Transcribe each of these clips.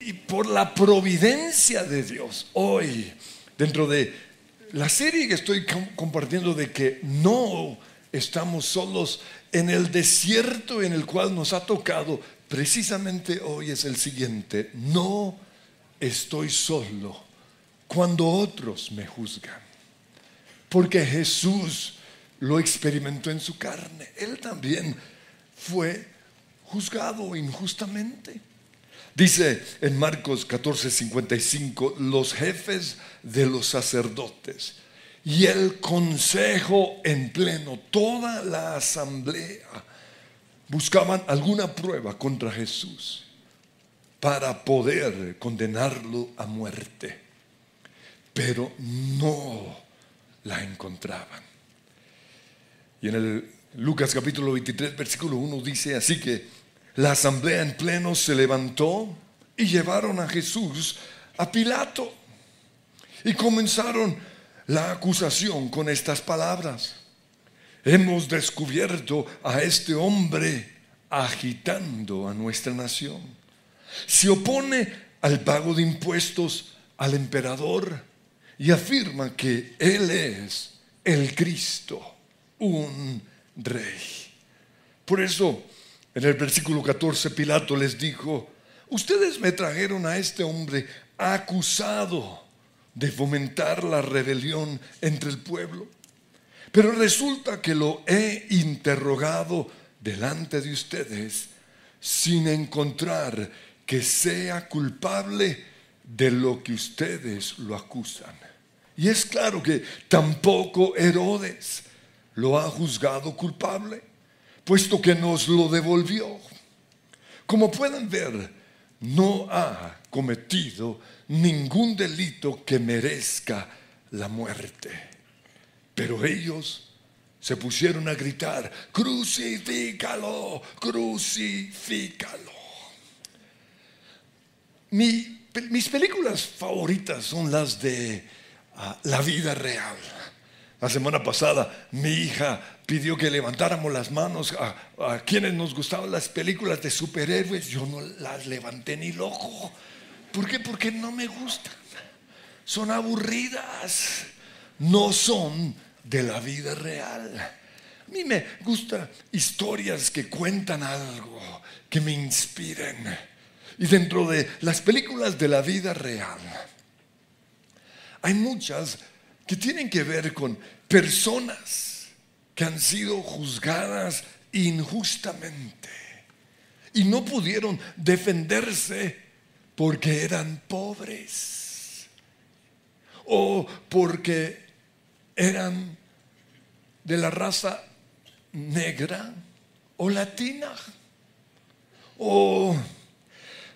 Y por la providencia de Dios, hoy, dentro de la serie que estoy compartiendo de que no estamos solos en el desierto en el cual nos ha tocado, precisamente hoy es el siguiente, no estoy solo cuando otros me juzgan, porque Jesús lo experimentó en su carne, él también fue juzgado injustamente. Dice en Marcos 14:55, los jefes de los sacerdotes y el consejo en pleno, toda la asamblea, buscaban alguna prueba contra Jesús para poder condenarlo a muerte, pero no la encontraban. Y en el Lucas capítulo 23, versículo 1 dice así que la asamblea en pleno se levantó y llevaron a Jesús a Pilato. Y comenzaron la acusación con estas palabras. Hemos descubierto a este hombre agitando a nuestra nación. Se opone al pago de impuestos al emperador y afirma que él es el Cristo, un rey. Por eso en el versículo 14 Pilato les dijo, ustedes me trajeron a este hombre acusado de fomentar la rebelión entre el pueblo. Pero resulta que lo he interrogado delante de ustedes sin encontrar que sea culpable de lo que ustedes lo acusan. Y es claro que tampoco Herodes lo ha juzgado culpable puesto que nos lo devolvió. Como pueden ver, no ha cometido ningún delito que merezca la muerte. Pero ellos se pusieron a gritar, crucifícalo, crucifícalo. mis películas favoritas son las de ah, la vida real. La semana pasada mi hija pidió que levantáramos las manos a, quienes nos gustaban las películas de superhéroes. Yo no las levanté ni loco. ¿Por qué? Porque no me gustan. Son aburridas. No son de la vida real. A mí me gustan historias que cuentan algo, que me inspiren. Y dentro de las películas de la vida real, hay muchas que tienen que ver con personas que han sido juzgadas injustamente y no pudieron defenderse porque eran pobres o porque eran de la raza negra o latina o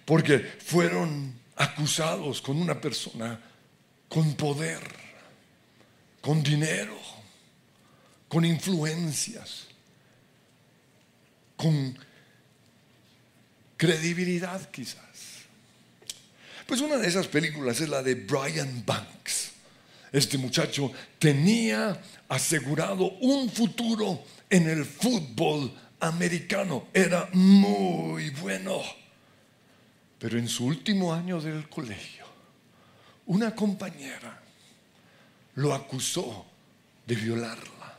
porque fueron acusados con una persona con poder con dinero, con influencias, con credibilidad quizás. Pues una de esas películas es la de Brian Banks. Este muchacho tenía asegurado un futuro en el fútbol americano. Era muy bueno. Pero en su último año del colegio, una compañera lo acusó de violarla.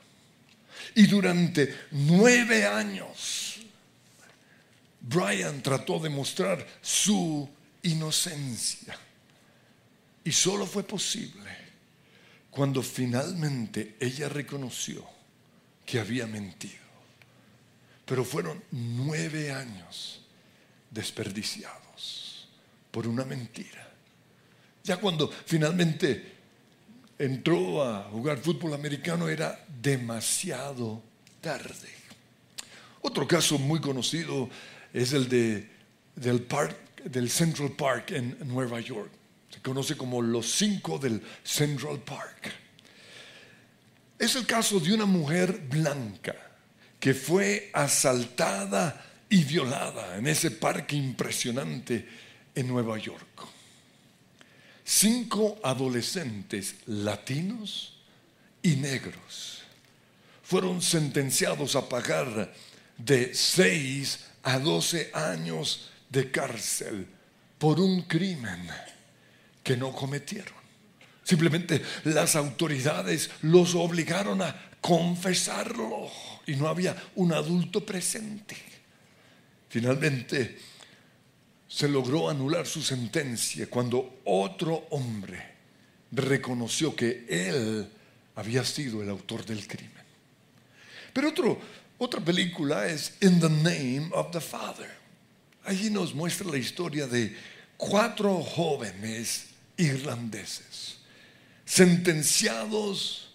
Y durante nueve años, Brian trató de mostrar su inocencia. Y solo fue posible cuando finalmente ella reconoció que había mentido. Pero fueron nueve años desperdiciados por una mentira. Ya cuando finalmente entró a jugar fútbol americano era demasiado tarde. Otro caso muy conocido es el de, del, del Central Park en Nueva York. Se conoce como los cinco del Central Park. Es el caso de una mujer blanca que fue asaltada y violada en ese parque impresionante en Nueva York cinco adolescentes latinos y negros fueron sentenciados a pagar de 6 a 12 años de cárcel por un crimen que no cometieron. Simplemente las autoridades los obligaron a confesarlo y no había un adulto presente. Finalmente se logró anular su sentencia cuando otro hombre reconoció que él había sido el autor del crimen. Pero otro, otra película es In the Name of the Father. Allí nos muestra la historia de cuatro jóvenes irlandeses sentenciados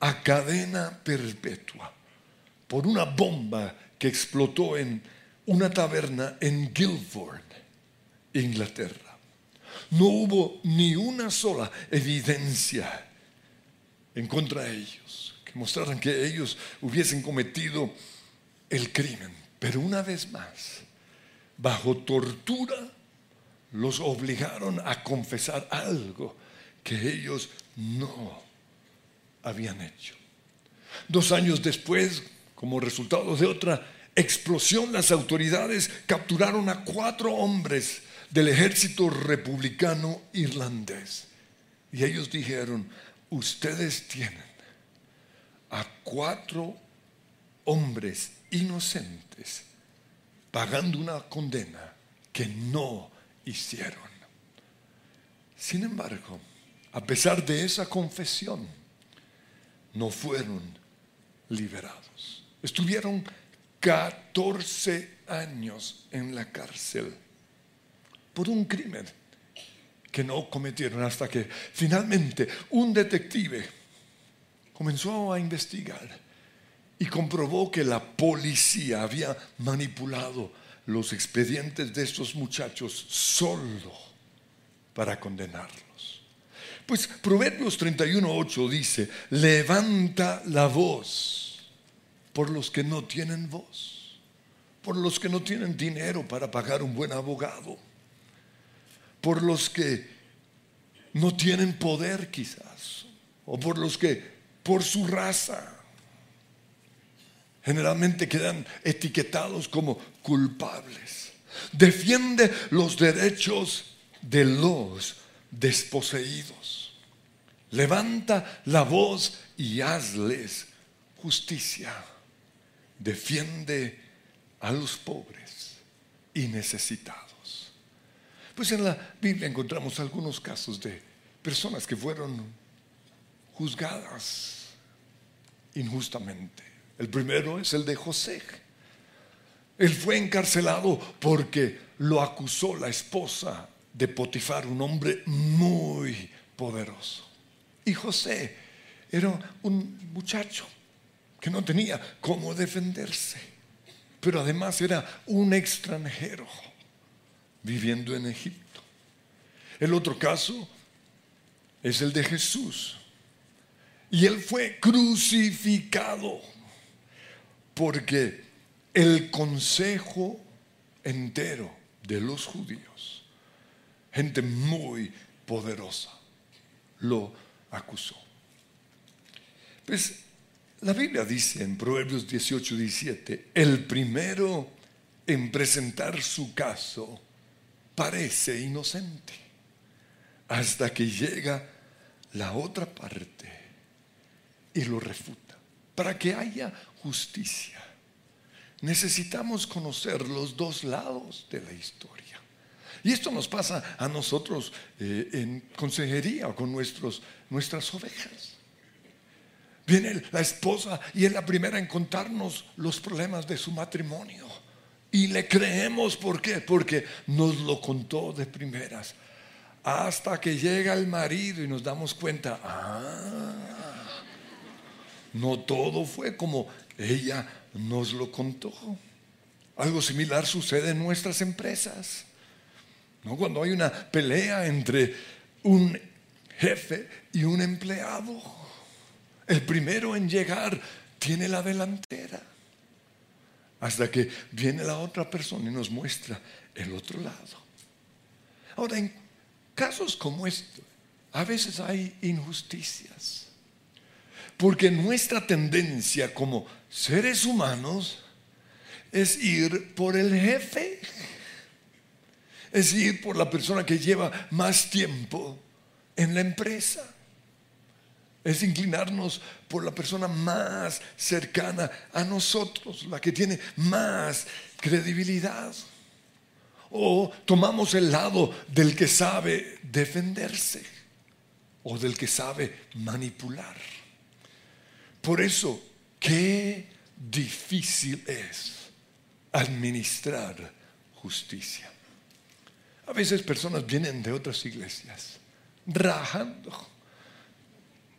a cadena perpetua por una bomba que explotó en una taberna en Guildford, Inglaterra. No hubo ni una sola evidencia en contra de ellos que mostraran que ellos hubiesen cometido el crimen. Pero una vez más, bajo tortura, los obligaron a confesar algo que ellos no habían hecho. Dos años después, como resultado de otra explosión, las autoridades capturaron a cuatro hombres del ejército republicano irlandés. Y ellos dijeron, ustedes tienen a cuatro hombres inocentes pagando una condena que no hicieron. Sin embargo, a pesar de esa confesión, no fueron liberados. Estuvieron 14 años en la cárcel por un crimen que no cometieron hasta que finalmente un detective comenzó a investigar y comprobó que la policía había manipulado los expedientes de estos muchachos solo para condenarlos. Pues Proverbios 31.8 dice, levanta la voz por los que no tienen voz, por los que no tienen dinero para pagar un buen abogado, por los que no tienen poder quizás, o por los que por su raza generalmente quedan etiquetados como culpables. Defiende los derechos de los desposeídos. Levanta la voz y hazles justicia. Defiende a los pobres y necesitados. Pues en la Biblia encontramos algunos casos de personas que fueron juzgadas injustamente. El primero es el de José. Él fue encarcelado porque lo acusó la esposa de Potifar, un hombre muy poderoso. Y José era un muchacho que no tenía cómo defenderse, pero además era un extranjero viviendo en Egipto. El otro caso es el de Jesús. Y él fue crucificado porque el consejo entero de los judíos gente muy poderosa, lo acusó. Pues la Biblia dice en Proverbios 18, 17, el primero en presentar su caso parece inocente hasta que llega la otra parte y lo refuta. Para que haya justicia, necesitamos conocer los dos lados de la historia. Y esto nos pasa a nosotros eh, en consejería con nuestros, nuestras ovejas. Viene la esposa y es la primera en contarnos los problemas de su matrimonio. Y le creemos, ¿por qué? Porque nos lo contó de primeras. Hasta que llega el marido y nos damos cuenta, ah, no todo fue como ella nos lo contó. Algo similar sucede en nuestras empresas. ¿no? Cuando hay una pelea entre un jefe y un empleado, el primero en llegar tiene la delantera. Hasta que viene la otra persona y nos muestra el otro lado. Ahora, en casos como este, a veces hay injusticias. Porque nuestra tendencia como seres humanos es ir por el jefe es ir por la persona que lleva más tiempo en la empresa. Es inclinarnos por la persona más cercana a nosotros, la que tiene más credibilidad. O tomamos el lado del que sabe defenderse o del que sabe manipular. Por eso, qué difícil es administrar justicia. A veces personas vienen de otras iglesias rajando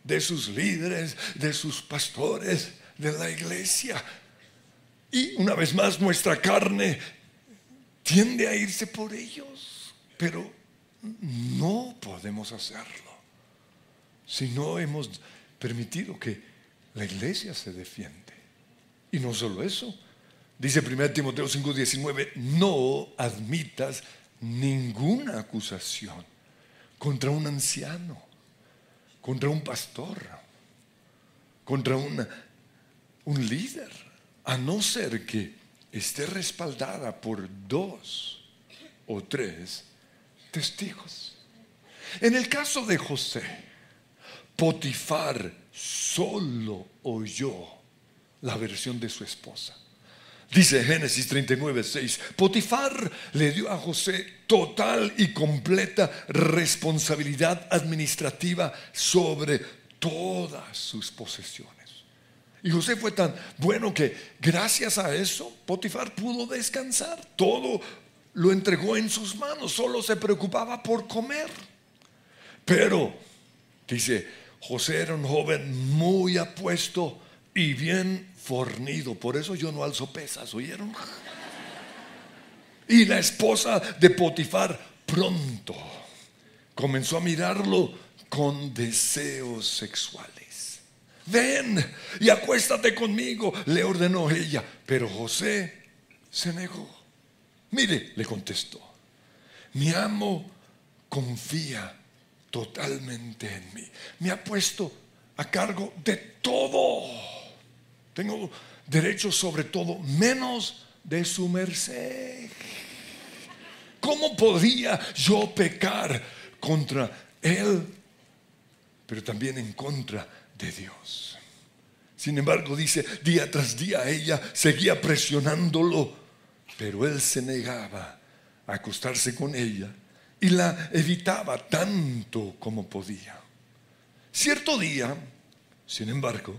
de sus líderes, de sus pastores, de la iglesia. Y una vez más nuestra carne tiende a irse por ellos, pero no podemos hacerlo si no hemos permitido que la iglesia se defiende. Y no solo eso, dice 1 Timoteo 5:19, no admitas ninguna acusación contra un anciano, contra un pastor, contra un líder, a no ser que esté respaldada por dos o tres testigos. En el caso de José, Potifar solo oyó la versión de su esposa. Dice Génesis 39, 6, Potifar le dio a José total y completa responsabilidad administrativa sobre todas sus posesiones. Y José fue tan bueno que gracias a eso Potifar pudo descansar. Todo lo entregó en sus manos, solo se preocupaba por comer. Pero, dice, José era un joven muy apuesto y bien fornido. Por eso yo no alzo pesas, ¿oyeron? Y la esposa de Potifar pronto comenzó a mirarlo con deseos sexuales. Ven y acuéstate conmigo, le ordenó ella. Pero José se negó. Mire, le contestó, mi amo confía totalmente en mí. Me ha puesto a cargo de todo. Tengo derecho sobre todo, menos de su merced. ¿Cómo podía yo pecar contra él, pero también en contra de Dios? Sin embargo, dice, día tras día ella seguía presionándolo, pero él se negaba a acostarse con ella y la evitaba tanto como podía. Cierto día, sin embargo,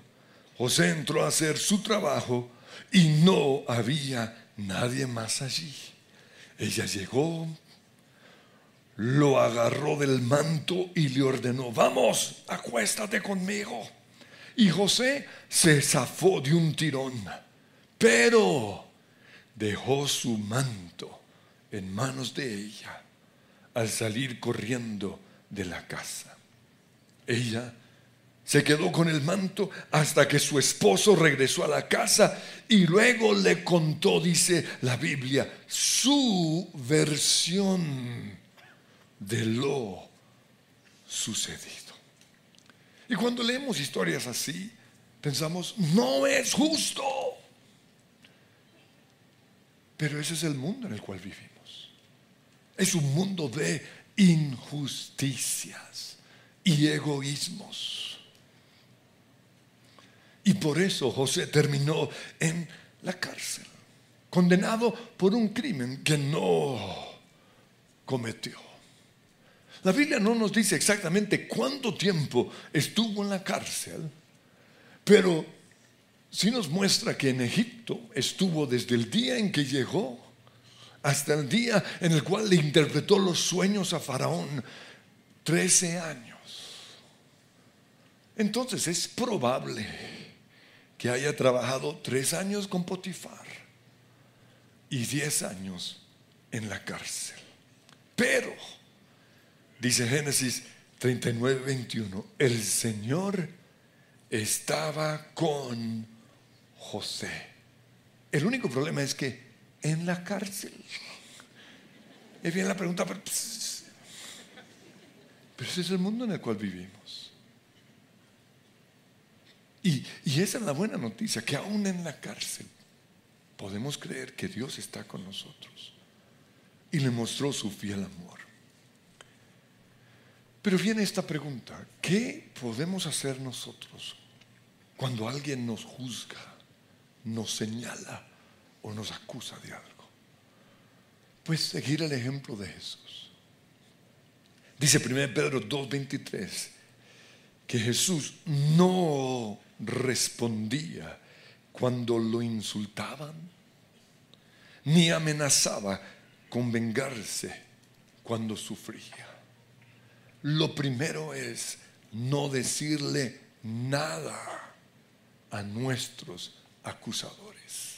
José entró a hacer su trabajo y no había nadie más allí. Ella llegó, lo agarró del manto y le ordenó, vamos, acuéstate conmigo. Y José se zafó de un tirón, pero dejó su manto en manos de ella al salir corriendo de la casa. Ella se quedó con el manto hasta que su esposo regresó a la casa y luego le contó, dice la Biblia, su versión de lo sucedido. Y cuando leemos historias así, pensamos, no es justo. Pero ese es el mundo en el cual vivimos. Es un mundo de injusticias y egoísmos. Y por eso José terminó en la cárcel, condenado por un crimen que no cometió. La Biblia no nos dice exactamente cuánto tiempo estuvo en la cárcel, pero sí nos muestra que en Egipto estuvo desde el día en que llegó hasta el día en el cual le interpretó los sueños a Faraón, 13 años. Entonces es probable que haya trabajado tres años con Potifar y diez años en la cárcel. Pero, dice Génesis 39, 21, el Señor estaba con José. El único problema es que en la cárcel. Es bien la pregunta, pero, ese es el mundo en el cual vivimos. Y, esa es la buena noticia, que aún en la cárcel podemos creer que Dios está con nosotros. y le mostró su fiel amor. Pero viene esta pregunta, ¿qué podemos hacer nosotros cuando alguien nos juzga, nos señala o nos acusa de algo? Pues seguir el ejemplo de Jesús. Dice 1 Pedro 2.23 que Jesús no respondía cuando lo insultaban, ni amenazaba con vengarse cuando sufría. Lo primero es no decirle nada a nuestros acusadores.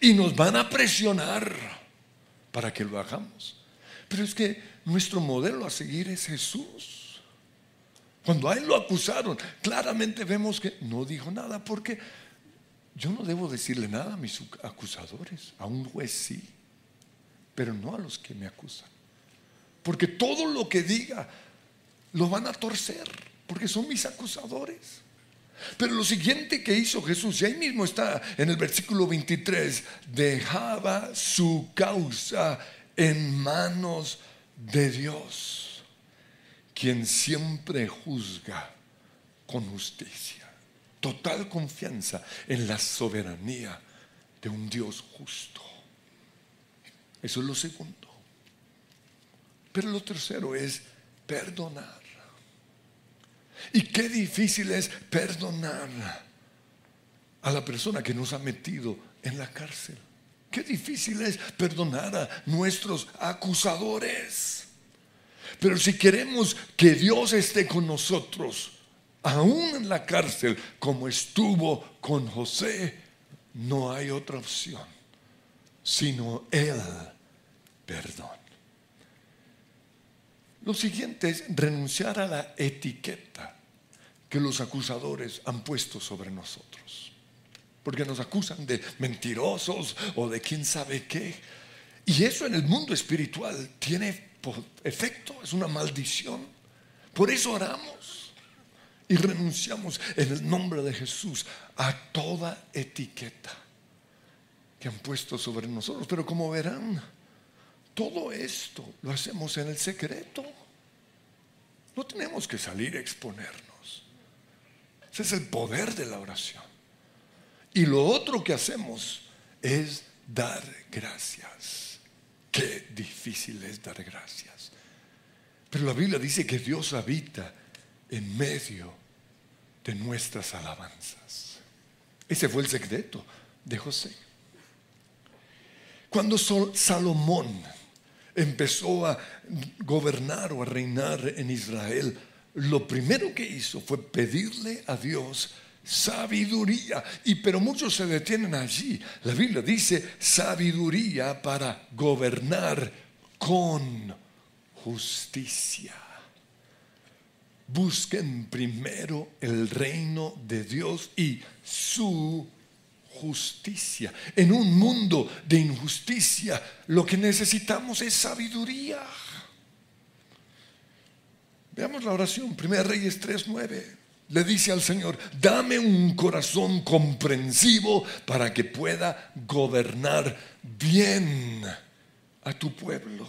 Y nos van a presionar para que lo hagamos. Pero es que nuestro modelo a seguir es Jesús. Cuando a él lo acusaron, claramente vemos que no dijo nada porque yo no debo decirle nada a mis acusadores, a un juez sí, pero no a los que me acusan. Porque todo lo que diga lo van a torcer, porque son mis acusadores. Pero lo siguiente que hizo Jesús, y ahí mismo está en el versículo 23, dejaba su causa en manos de Dios, quien siempre juzga con justicia total confianza en la soberanía de un Dios justo. Eso es lo segundo. Pero lo tercero es perdonar. Y qué difícil es perdonar a la persona que nos ha metido en la cárcel. Qué difícil es perdonar a nuestros acusadores. Pero si queremos que Dios esté con nosotros, aún en la cárcel, como estuvo con José, no hay otra opción, sino el perdón. Lo siguiente es renunciar a la etiqueta que los acusadores han puesto sobre nosotros. Porque nos acusan de mentirosos o de quién sabe qué. Y eso en el mundo espiritual tiene efecto, es una maldición. Por eso oramos y renunciamos en el nombre de Jesús a toda etiqueta que han puesto sobre nosotros. Pero como verán, todo esto lo hacemos en el secreto. No tenemos que salir a exponernos. Ese es el poder de la oración. Y lo otro que hacemos es dar gracias. Qué difícil es dar gracias. Pero la Biblia dice que Dios habita en medio de nuestras alabanzas. Ese fue el secreto de José. Cuando Salomón empezó a gobernar o a reinar en Israel, lo primero que hizo fue pedirle a Dios sabiduría. Y pero muchos se detienen allí. La Biblia dice sabiduría para gobernar con justicia. Busquen primero el reino de Dios y su justicia. En un mundo de injusticia, lo que necesitamos es sabiduría. Veamos la oración, 1 Reyes 3:9. Le dice al Señor, dame un corazón comprensivo para que pueda gobernar bien a tu pueblo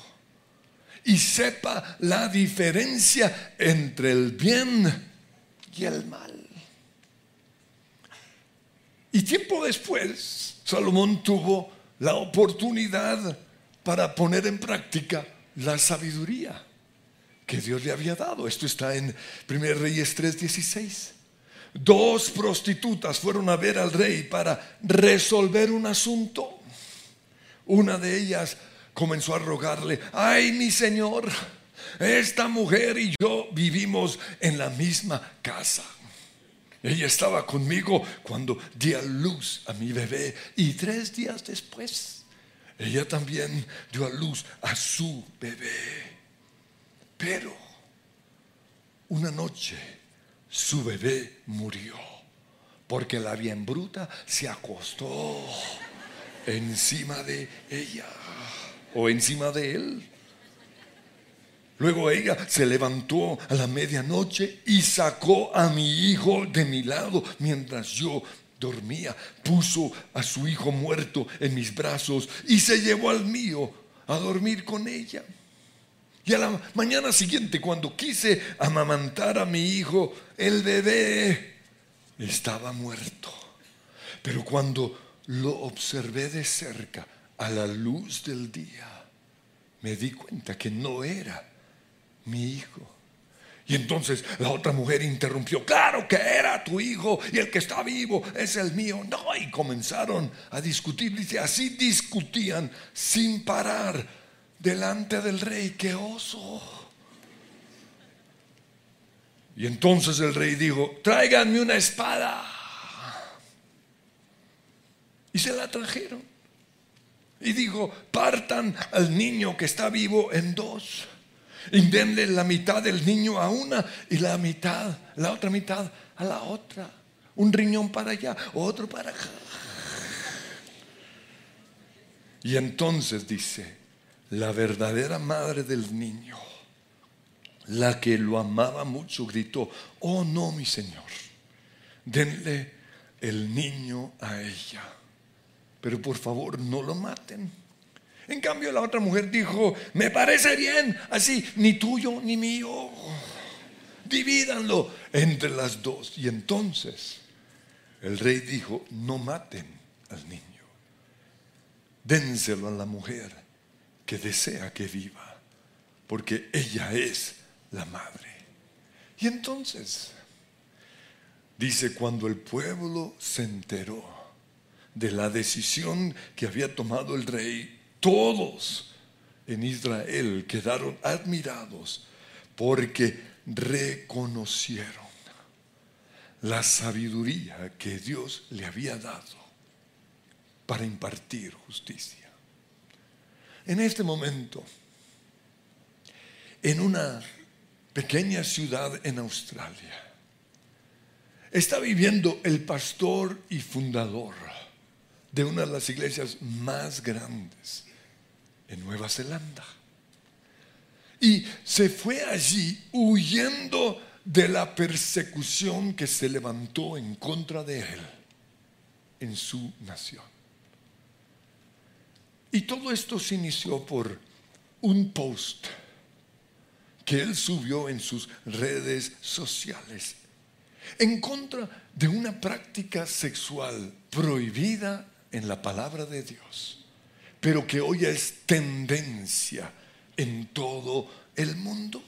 y sepa la diferencia entre el bien y el mal. Y tiempo después, Salomón tuvo la oportunidad para poner en práctica la sabiduría que Dios le había dado. Esto está en 1 Reyes 3:16. Dos prostitutas fueron a ver al rey para resolver un asunto. Una de ellas comenzó a rogarle, ay mi señor, esta mujer y yo vivimos en la misma casa. Ella estaba conmigo cuando di a luz a mi bebé y tres días después ella también dio a luz a su bebé. Pero una noche su bebé murió porque la bien bruta se acostó encima de ella o encima de él. Luego ella se levantó a la medianoche y sacó a mi hijo de mi lado mientras yo dormía. Puso a su hijo muerto en mis brazos y se llevó al mío a dormir con ella. Y a la mañana siguiente, cuando quise amamantar a mi hijo, el bebé estaba muerto. Pero cuando lo observé de cerca, a la luz del día, me di cuenta que no era mi hijo. Y entonces la otra mujer interrumpió, claro que era tu hijo y el que está vivo es el mío. No, y comenzaron a discutir, dice, así discutían sin parar delante del rey, qué oso. Y entonces el rey dijo, tráiganme una espada. Y se la trajeron. Y dijo, partan al niño que está vivo en dos. Y denle la mitad del niño a una y la mitad, la otra mitad a la otra. Un riñón para allá, otro para acá. Y entonces dice, la verdadera madre del niño, la que lo amaba mucho, gritó, oh no, mi Señor, denle el niño a ella, pero por favor no lo maten. En cambio la otra mujer dijo, me parece bien, así, ni tuyo ni mío, divídanlo entre las dos. Y entonces el rey dijo, no maten al niño, dénselo a la mujer que desea que viva, porque ella es la madre. Y entonces, dice, cuando el pueblo se enteró de la decisión que había tomado el rey, todos en Israel quedaron admirados porque reconocieron la sabiduría que Dios le había dado para impartir justicia. En este momento, en una pequeña ciudad en Australia, está viviendo el pastor y fundador de una de las iglesias más grandes en Nueva Zelanda. Y se fue allí huyendo de la persecución que se levantó en contra de él en su nación. Y todo esto se inició por un post que él subió en sus redes sociales en contra de una práctica sexual prohibida en la palabra de Dios pero que hoy es tendencia en todo el mundo.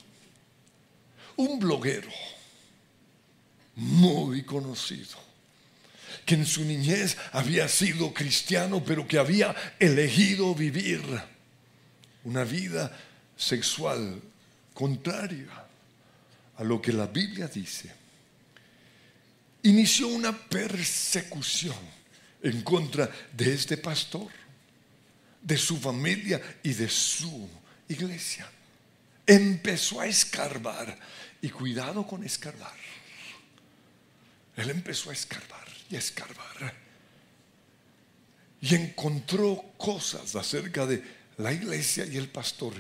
Un bloguero muy conocido, que en su niñez había sido cristiano, pero que había elegido vivir una vida sexual contraria a lo que la Biblia dice, inició una persecución en contra de este pastor de su familia y de su iglesia. Empezó a escarbar y cuidado con escarbar. Él empezó a escarbar y escarbar y encontró cosas acerca de la iglesia y el pastor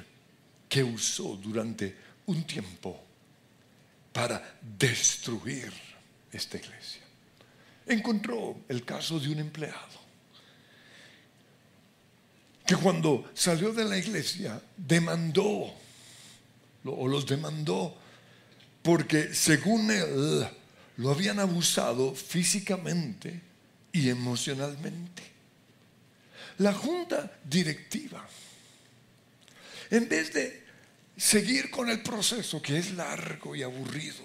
que usó durante un tiempo para destruir esta iglesia. Encontró el caso de un empleado que cuando salió de la iglesia demandó, o los demandó, porque según él lo habían abusado físicamente y emocionalmente. La junta directiva, en vez de seguir con el proceso que es largo y aburrido,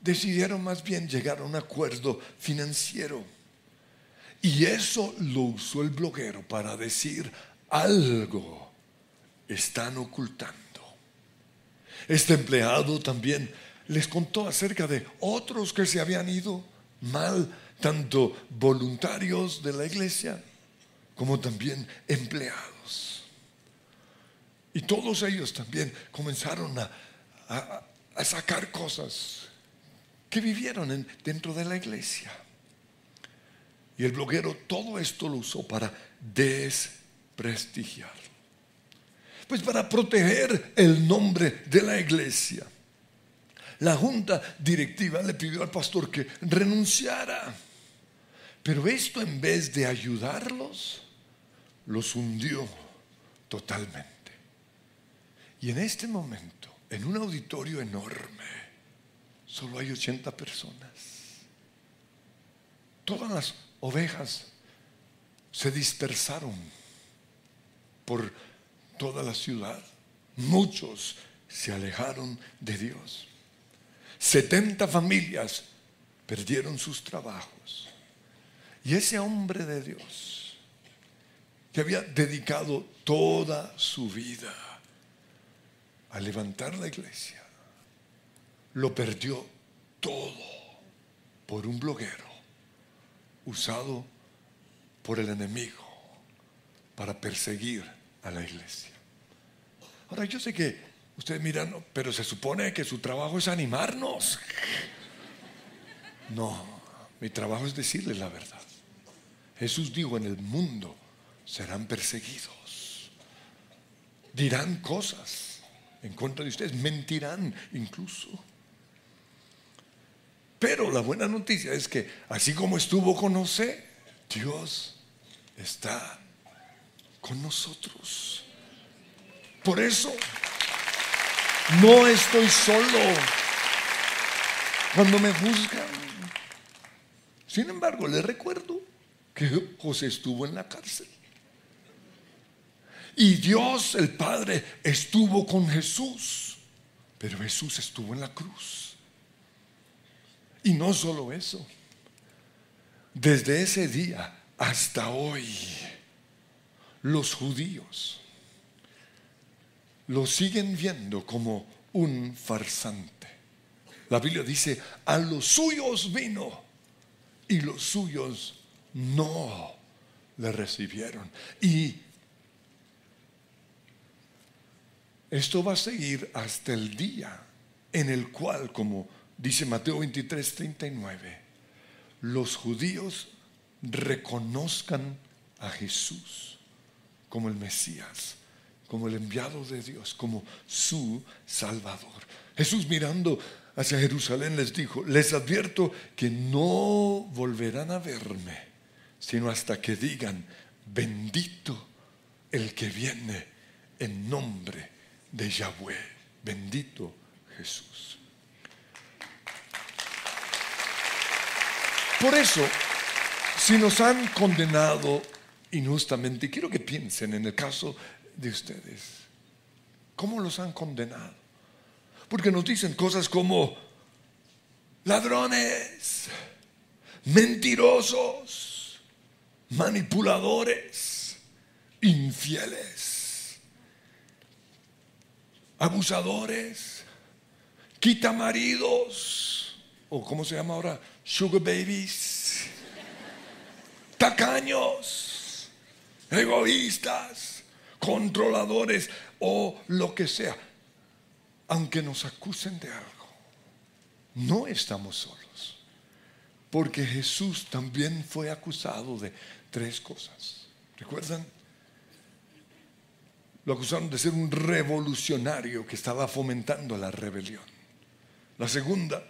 decidieron más bien llegar a un acuerdo financiero y eso lo usó el bloguero para decir algo están ocultando. Este empleado también les contó acerca de otros que se habían ido mal, tanto voluntarios de la iglesia como también empleados. Y todos ellos también comenzaron a, sacar cosas que vivieron dentro de la iglesia. Y el bloguero todo esto lo usó para desprestigiar. Pues para proteger el nombre de la iglesia. La junta directiva le pidió al pastor que renunciara. Pero esto en vez de ayudarlos, los hundió totalmente. Y en este momento, en un auditorio enorme, solo hay 80 personas. Todas las ovejas se dispersaron por toda la ciudad. Muchos se alejaron de Dios. 70 familias perdieron sus trabajos. Y ese hombre de Dios, que había dedicado toda su vida a levantar la iglesia, lo perdió todo por un bloguero usado por el enemigo para perseguir a la iglesia. Ahora yo sé que ustedes miran, pero se supone que su trabajo es animarnos. No, mi trabajo es decirles la verdad. Jesús dijo, en el mundo serán perseguidos. Dirán cosas en contra de ustedes, mentirán incluso. Pero la buena noticia es que así como estuvo con José, Dios está con nosotros. Por eso no estoy solo cuando me juzgan. Sin embargo, le recuerdo que José estuvo en la cárcel. Y Dios, el Padre, estuvo con Jesús. Pero Jesús estuvo en la cruz. Y no solo eso. Desde ese día hasta hoy, los judíos lo siguen viendo como un farsante. La Biblia dice, a los suyos vino y los suyos no le recibieron. Y esto va a seguir hasta el día en el cual, como dice Mateo 23, 39, los judíos reconozcan a Jesús como el Mesías, como el enviado de Dios, como su Salvador. Jesús mirando hacia Jerusalén les dijo, les advierto que no volverán a verme, sino hasta que digan, bendito el que viene en nombre de Yahweh, bendito Jesús. Por eso, si nos han condenado injustamente, quiero que piensen en el caso de ustedes, ¿cómo los han condenado? Porque nos dicen cosas como ladrones, mentirosos, manipuladores, infieles, abusadores, quitamaridos, o cómo se llama ahora, sugar babies, tacaños, egoístas, controladores o lo que sea aunque nos acusen de algo, no estamos solos. Porque Jesús también fue acusado de tres cosas. ¿Recuerdan? Lo acusaron de ser un revolucionario que estaba fomentando la rebelión. La segunda,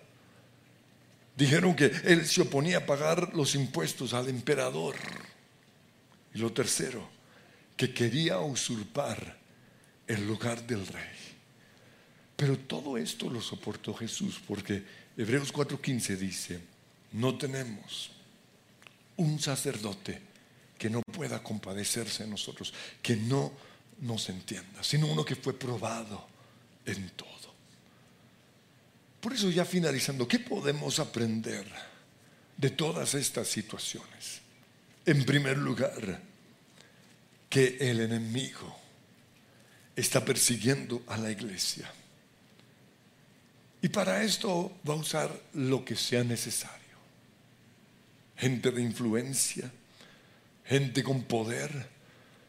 dijeron que él se oponía a pagar los impuestos al emperador. Y lo tercero, que quería usurpar el lugar del rey. Pero todo esto lo soportó Jesús porque Hebreos 4:15 dice, no tenemos un sacerdote que no pueda compadecerse de nosotros, que no nos entienda, sino uno que fue probado en todo. Por eso ya finalizando, ¿qué podemos aprender de todas estas situaciones? En primer lugar, que el enemigo está persiguiendo a la iglesia y para esto va a usar lo que sea necesario. Gente de influencia, gente con poder,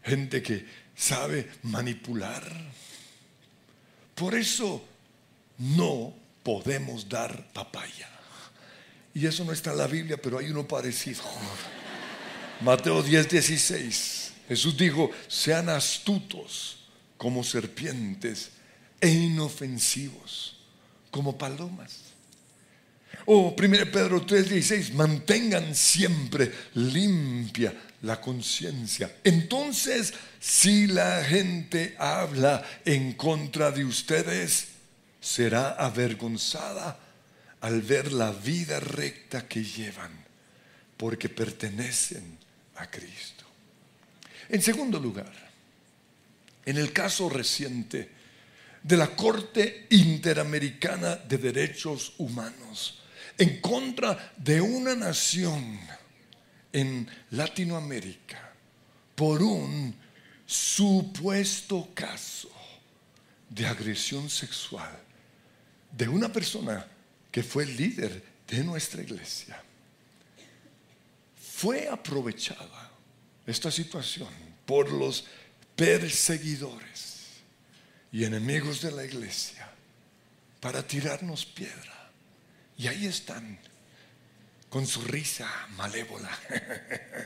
gente que sabe manipular. Por eso no podemos dar papaya. Y eso no está en la Biblia, pero hay uno parecido. Mateo 10, 16. Jesús dijo, sean astutos como serpientes e inofensivos como palomas. O 1 Pedro 3:16, mantengan siempre limpia la conciencia. Entonces, si la gente habla en contra de ustedes, será avergonzada al ver la vida recta que llevan, porque pertenecen a Cristo. En segundo lugar, en el caso reciente de la Corte Interamericana de Derechos Humanos, en contra de una nación en Latinoamérica por un supuesto caso de agresión sexual de una persona que fue líder de nuestra iglesia. Fue aprovechada esta situación por los perseguidores y enemigos de la iglesia para tirarnos piedra. Y ahí están, con su risa malévola,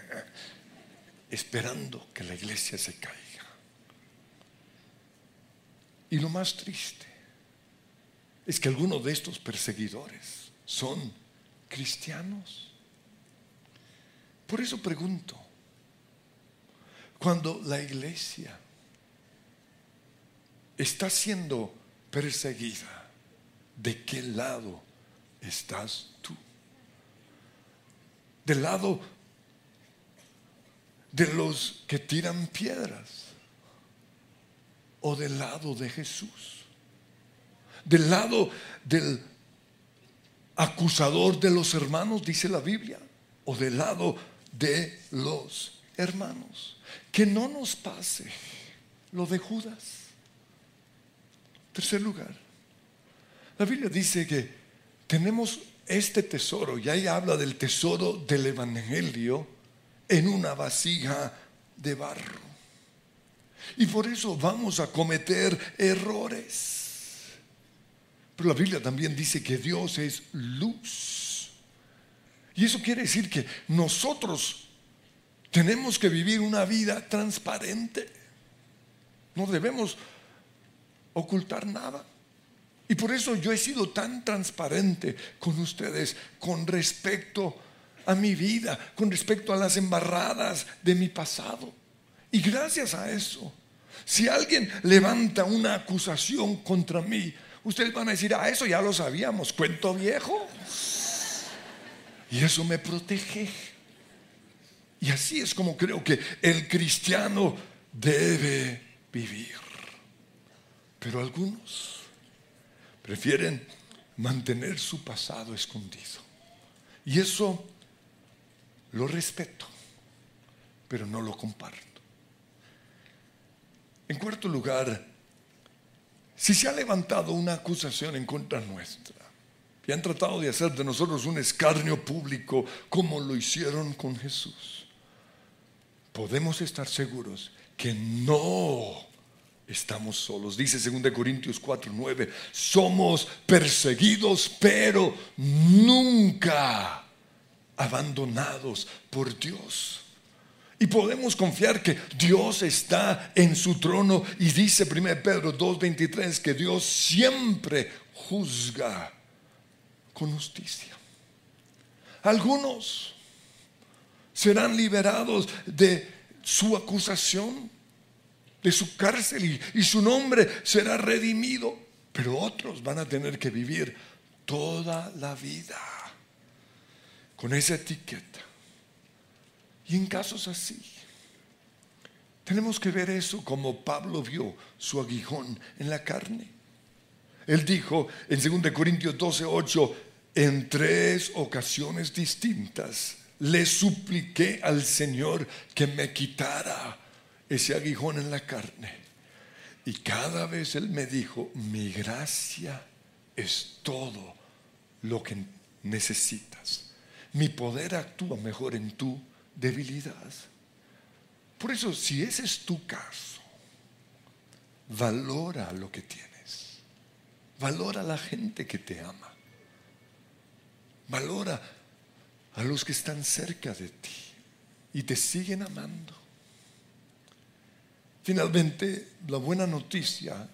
esperando que la iglesia se caiga. Y lo más triste es que algunos de estos perseguidores son cristianos. Por eso pregunto, cuando la iglesia está siendo perseguida, ¿de qué lado estás tú? ¿Del lado de los que tiran piedras? ¿O del lado de Jesús? ¿Del lado del acusador de los hermanos, dice la Biblia? ¿O del lado de los hermanos? Que no nos pase lo de Judas. Tercer lugar, la Biblia dice que tenemos este tesoro, y ahí habla del tesoro del Evangelio en una vasija de barro. Y por eso vamos a cometer errores. Pero la Biblia también dice que Dios es luz. Y eso quiere decir que nosotros tenemos que vivir una vida transparente. No debemos ocultar nada. Y por eso yo he sido tan transparente con ustedes con respecto a mi vida, con respecto a las embarradas de mi pasado. Y gracias a eso, si alguien levanta una acusación contra mí, ustedes van a decir, ah, eso ya lo sabíamos, cuento viejo. Y eso me protege. Y así es como creo que el cristiano debe vivir. Pero algunos prefieren mantener su pasado escondido. Y eso lo respeto, pero no lo comparto. En cuarto lugar, si se ha levantado una acusación en contra nuestra y han tratado de hacer de nosotros un escarnio público como lo hicieron con Jesús, podemos estar seguros que no estamos solos. Dice 2 Corintios 4, 9, somos perseguidos, pero nunca abandonados por Dios. Y podemos confiar que Dios está en su trono y dice 1 Pedro 2.23 que Dios siempre juzga con justicia. Algunos serán liberados de su acusación de su cárcel y, su nombre será redimido. Pero otros van a tener que vivir toda la vida con esa etiqueta. Y en casos así, tenemos que ver eso como Pablo vio su aguijón en la carne. Él dijo en 2 Corintios 12, 8, en tres ocasiones distintas le supliqué al Señor que me quitara ese aguijón en la carne. Y cada vez Él me dijo, mi gracia es todo lo que necesitas. Mi poder actúa mejor en tu debilidad. Por eso, si ese es tu caso, valora lo que tienes. Valora a la gente que te ama. Valora a los que están cerca de ti y te siguen amando. Finalmente, la buena noticia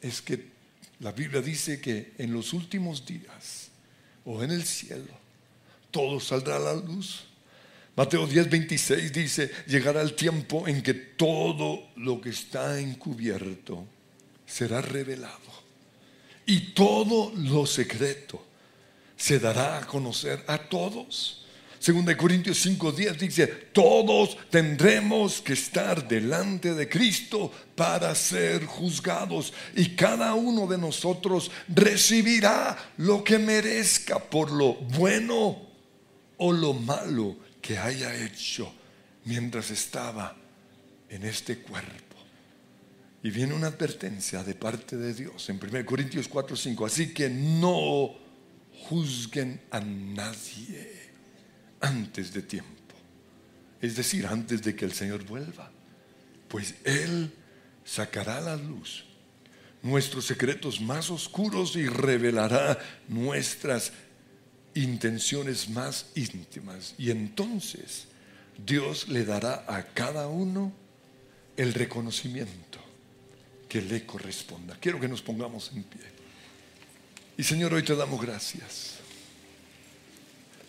es que la Biblia dice que en los últimos días o en el cielo, todo saldrá a la luz. Mateo 10, 26 dice, llegará el tiempo en que todo lo que está encubierto será revelado y todo lo secreto se dará a conocer a todos. Segunda de Corintios 5:10 dice, todos tendremos que estar delante de Cristo para ser juzgados y cada uno de nosotros recibirá lo que merezca por lo bueno o lo malo que haya hecho mientras estaba en este cuerpo. Y viene una advertencia de parte de Dios en 1 Corintios 4:5, así que no juzguen a nadie antes de tiempo. Es decir, antes de que el Señor vuelva. Pues Él sacará la luz nuestros secretos más oscuros y revelará nuestras intenciones más íntimas. Y entonces Dios le dará a cada uno el reconocimiento que le corresponda. Quiero que nos pongamos en pie. Y Señor, hoy te damos gracias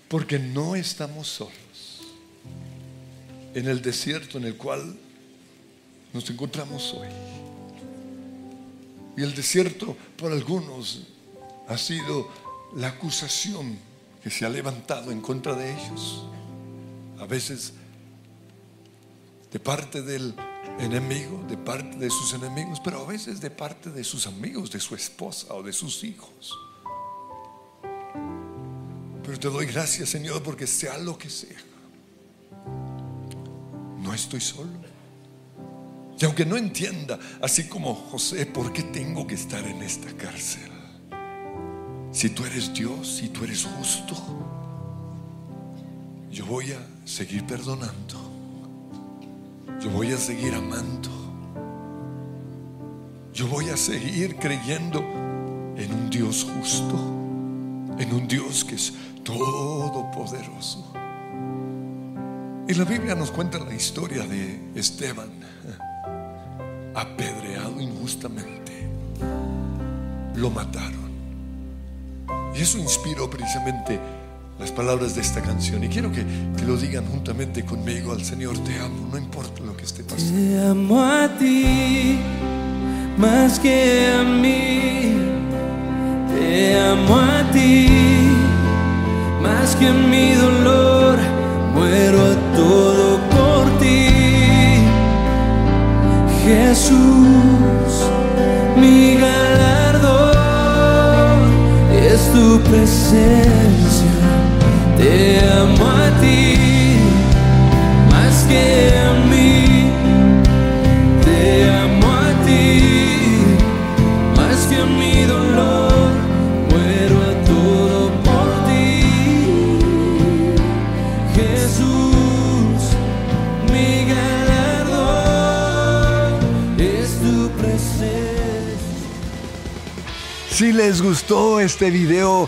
porque no estamos solos en el desierto en el cual nos encontramos hoy. Y el desierto por algunos ha sido la acusación que se ha levantado en contra de ellos. A veces de parte del enemigo, de parte de sus enemigos, pero a veces de parte de sus amigos, de su esposa o de sus hijos. Pero te doy gracias, Señor, porque sea lo que sea, no estoy solo. Y aunque no entienda, así como José, ¿por qué tengo que estar en esta cárcel? Si tú eres Dios, si tú eres justo, yo voy a seguir perdonando. Yo voy a seguir amando. Yo voy a seguir creyendo en un Dios justo, en un Dios que es todopoderoso. Y la Biblia nos cuenta la historia de Esteban, apedreado injustamente. Lo mataron. Y eso inspiró precisamente las palabras de esta canción. Y quiero que, que, lo digan juntamente conmigo al Señor, te amo, no importa lo que esté pasando. Te amo a ti más que a mí. Te amo a ti más que mi dolor, muero a todo por ti. Jesús, mi galardón es tu presencia. Te amo a ti más que a mí. Te amo a ti más que a mi dolor. Muero a todo por ti. Jesús, mi galardón es tu presencia. Si les gustó este video,